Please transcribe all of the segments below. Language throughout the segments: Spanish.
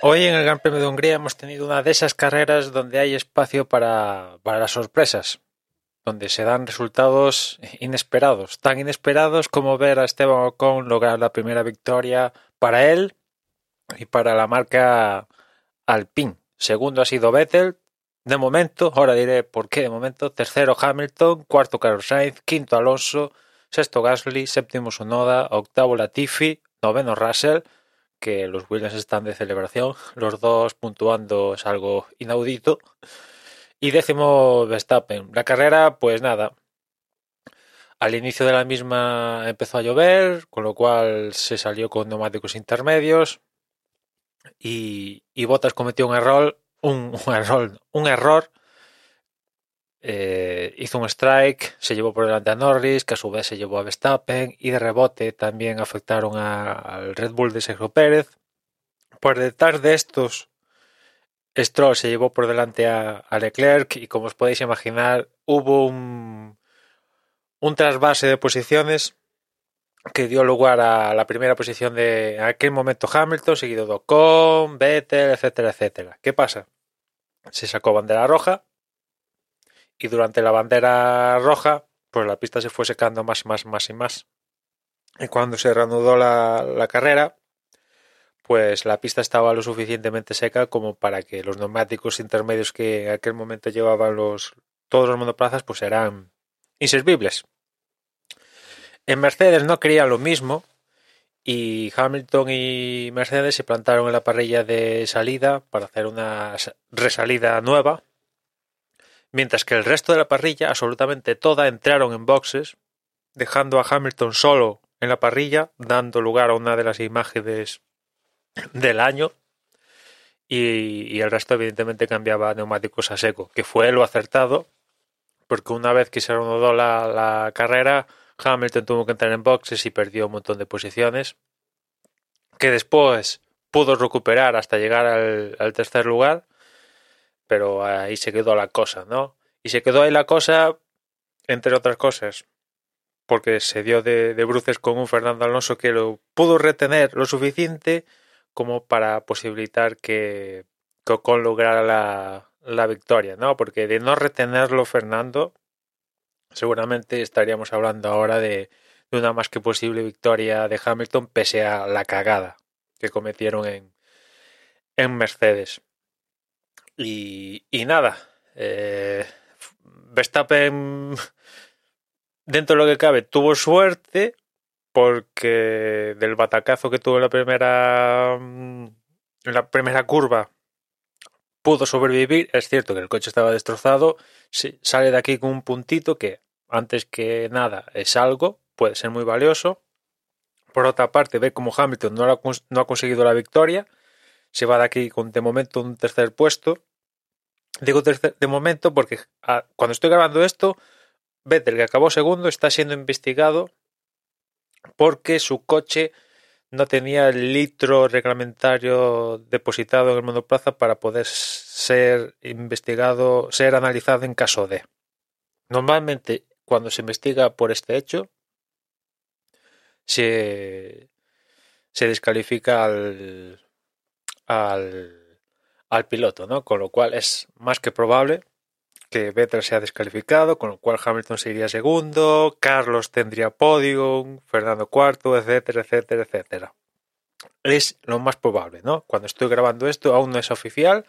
Hoy en el Gran Premio de Hungría hemos tenido una de esas carreras donde hay espacio para, para las sorpresas, donde se dan resultados inesperados, tan inesperados como ver a Esteban Ocon lograr la primera victoria para él y para la marca Alpine. Segundo ha sido Vettel, de momento, ahora diré por qué de momento, tercero Hamilton, cuarto Carlos Sainz, quinto Alonso, sexto Gasly, séptimo Sonoda, octavo Latifi, noveno Russell, que los Williams están de celebración, los dos puntuando es algo inaudito. Y décimo Verstappen. La carrera, pues nada. Al inicio de la misma empezó a llover, con lo cual se salió con neumáticos intermedios. Y, y Bottas cometió un error, un, un error, un error eh, hizo un strike, se llevó por delante a Norris, que a su vez se llevó a Verstappen, y de rebote también afectaron al Red Bull de Sergio Pérez. Por detrás de estos, Stroll se llevó por delante a, Leclerc, y como os podéis imaginar, hubo un, trasvase de posiciones que dio lugar a la primera posición de aquel momento Hamilton, seguido de Ocon, Vettel, etcétera, etcétera. ¿Qué pasa? Se sacó bandera roja y durante la bandera roja, pues la pista se fue secando más, más, más y más. Y cuando se reanudó la, la carrera, pues la pista estaba lo suficientemente seca como para que los neumáticos intermedios que en aquel momento llevaban los todos los monoplazas pues eran inservibles. En Mercedes no querían lo mismo y Hamilton y Mercedes se plantaron en la parrilla de salida para hacer una resalida nueva mientras que el resto de la parrilla, absolutamente toda, entraron en boxes, dejando a Hamilton solo en la parrilla, dando lugar a una de las imágenes del año. Y, el resto, evidentemente, cambiaba neumáticos a seco, que fue lo acertado, porque una vez que se reanudó la, carrera, Hamilton tuvo que entrar en boxes y perdió un montón de posiciones, que después pudo recuperar hasta llegar al tercer lugar pero ahí se quedó la cosa, ¿no? Y se quedó ahí la cosa, entre otras cosas, porque se dio de, bruces con un Fernando Alonso que lo pudo retener lo suficiente como para posibilitar que, Ocon lograra la, la victoria, ¿no? Porque de no retenerlo Fernando, seguramente estaríamos hablando ahora de, de, una más que posible victoria de Hamilton pese a la cagada que cometieron en, en Mercedes. Y, nada, eh, Verstappen, dentro de lo que cabe, tuvo suerte porque del batacazo que tuvo en la primera, en la primera curva pudo sobrevivir. Es cierto que el coche estaba destrozado, sale de aquí con un puntito que antes que nada es algo, puede ser muy valioso. Por otra parte, ve como Hamilton no, ha, no ha conseguido la victoria, se va de aquí con de momento un tercer puesto Digo de momento porque ah, cuando estoy grabando esto, Vettel, que acabó segundo, está siendo investigado porque su coche no tenía el litro reglamentario depositado en el monoplaza para poder ser investigado, ser analizado en caso de. Normalmente, cuando se investiga por este hecho, se, se descalifica al, al al piloto, ¿no? Con lo cual es más que probable que Vettel sea descalificado, con lo cual Hamilton seguiría segundo, Carlos tendría podium, Fernando cuarto, etcétera, etcétera, etcétera. Es lo más probable, ¿no? Cuando estoy grabando esto aún no es oficial,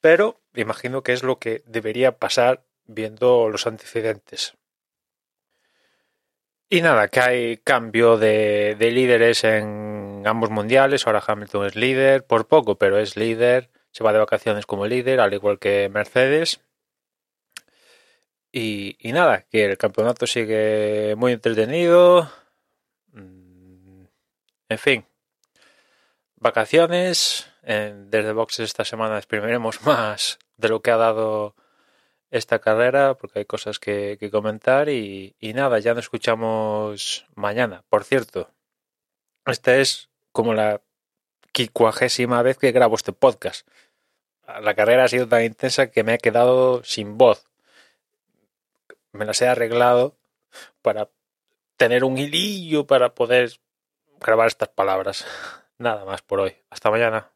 pero imagino que es lo que debería pasar viendo los antecedentes. Y nada, que hay cambio de líderes en ambos mundiales. Ahora Hamilton es líder, por poco, pero es líder se va de vacaciones como líder, al igual que Mercedes. Y, nada, que el campeonato sigue muy entretenido. Mm, en fin, vacaciones. desde boxes esta semana exprimiremos más de lo que ha dado esta carrera, porque hay cosas que, comentar. Y, y, nada, ya nos escuchamos mañana. Por cierto, esta es como la quincuagésima vez que grabo este podcast la carrera ha sido tan intensa que me he quedado sin voz. Me las he arreglado para tener un hilillo para poder grabar estas palabras. Nada más por hoy. Hasta mañana.